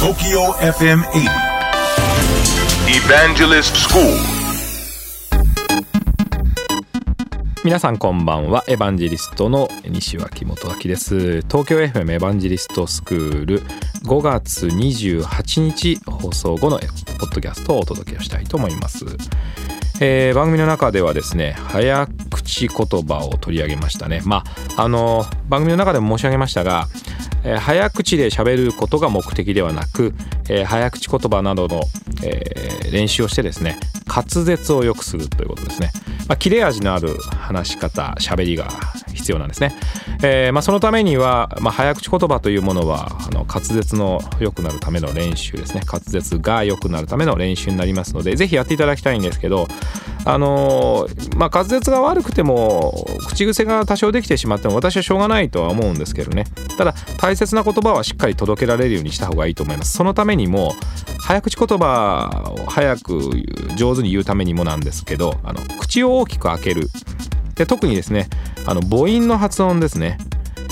TOKYO FM 80. Evangelist School. 皆さんこんばんは。エヴァンジェリストの西脇元明です。東京 FM エヴァンジェリストスクール5月28日放送後のポッドキャストをお届けしたいと思います、えー番組の中ではですね早口言葉を取り上げましたね。まああの番組の中でも申し上げましたがえー早口で喋ることが目的ではなく、えー早口言葉などの、えー練習をしてですね滑舌を良くするということですね、まあ、切れ味のある話し方喋りが必要なんですね、えーまあ、そのためには、まあ、早口言葉というものはあの滑舌の良くなるための練習ですね。滑舌が良くなるための練習になりますのでぜひやっていただきたいんですけどあのーまあ、滑舌が悪くても口癖が多少できてしまっても私はしょうがないとは思うんですけどね。ただ大切な言葉はしっかり届けられるようにした方がいいと思います。そのためにも早口言葉を早く上手に言うためにもなんですけどあの口を大きく開ける。で特にですねあの母音の発音ですね。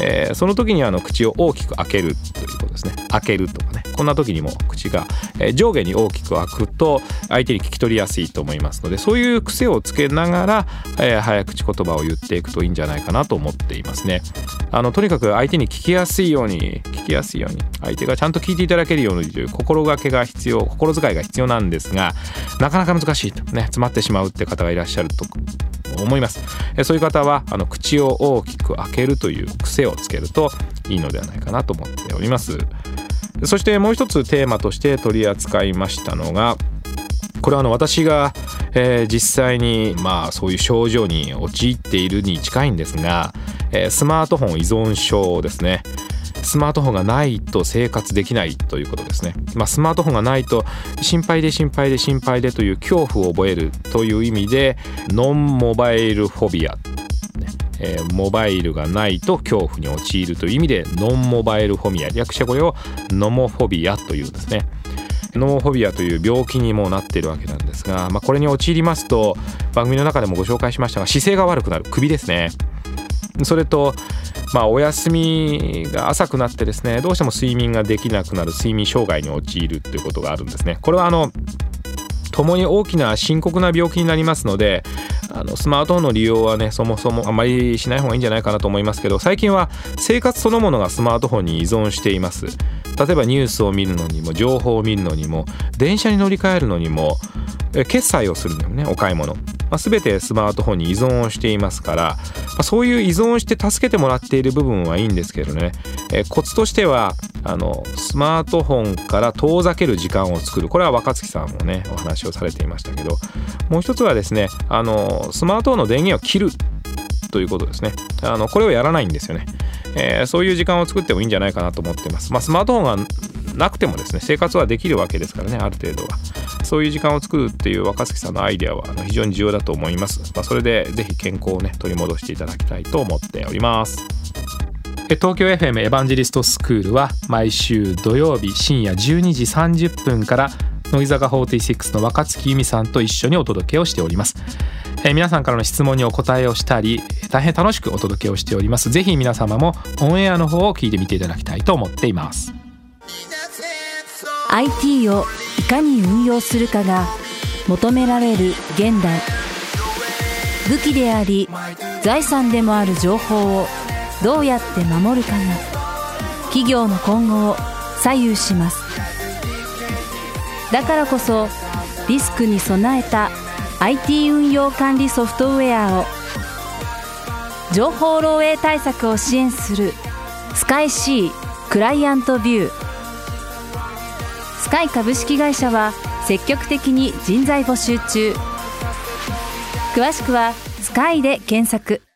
えーその時にあの口を大きく開けるということですね。開けると。こんな時にも口が、え上下に大きく開くと相手に聞き取りやすいと思いますのでそういう癖をつけながら、えー早口言葉を言っていくといいんじゃないかなと思っていますね。あのとにかく相手に聞きやすいように聞きやすいように相手がちゃんと聞いていただけるようにという心がけが必要心遣いが必要なんですがなかなか難しいとね詰まってしまうって方がいらっしゃると思います。えーそういう方はあの口を大きく開けるという癖をつけるといいのではないかなと思っております。そしてもう一つテーマとして取り扱いましたのがこれはあの私が、えー実際にまあそういう症状に陥っているに近いんですが、えースマートフォン依存症ですね。スマートフォンがないと生活できないということですね、まあ、スマートフォンがないと心配で心配で心配でという恐怖を覚えるという意味でノンモバイルフォビアえーモバイルがないと恐怖に陥るという意味でノンモバイルフォビア略してこれをノモフォビアというんですね。ノモフォビアという病気にもなっているわけなんですが、まあ、これに陥りますと番組の中でもご紹介しましたが姿勢が悪くなる首ですね。それとまあ、お休みが浅くなってですねどうしても睡眠ができなくなる睡眠障害に陥るということがあるんですね。これはあの共に大きな深刻な病気になりますのであのスマートフォンの利用はねそもそもあまりしない方がいいんじゃないかなと思いますけど最近は生活そのものがスマートフォンに依存しています。例えばニュースを見るのにも情報を見るのにも電車に乗り換えるのにもえ決済をするのにもねお買い物、まあ、全てスマートフォンに依存をしていますから、まあ、そういう依存して助けてもらっている部分はいいんですけどね。えコツとしてはあのスマートフォンから遠ざける時間を作る。これは若月さんもねお話をされていましたけど。もう一つはですねあのスマートフォンの電源を切るということですね。あのこれをやらないんですよね、えーそういう時間を作ってもいいんじゃないかなと思ってます、まあ、スマートフォンがなくてもですね生活はできるわけですからねある程度は。そういう時間を作るっていう若月さんのアイデアはあの非常に重要だと思います、まあ、それでぜひ健康をね取り戻していただきたいと思っております。え東京 FM エヴァンジェリストスクールは毎週土曜日深夜12時30分から乃木坂46の若月由美さんと一緒にお届けをしております。えー皆さんからの質問にお答えをしたり大変楽しくお届けをしております。ぜひ皆様もオンエアの方を聞いてみていただきたいと思っています。IT をいかに運用するかが求められる現代。武器であり財産でもある情報をどうやって守るかが企業の今後を左右します。だからこそリスクに備えた IT 運用管理ソフトウェアを情報漏洩対策を支援するスカイ C クライアントビュー。スカイ株式会社は積極的に人材募集中。詳しくは「スカイで検索。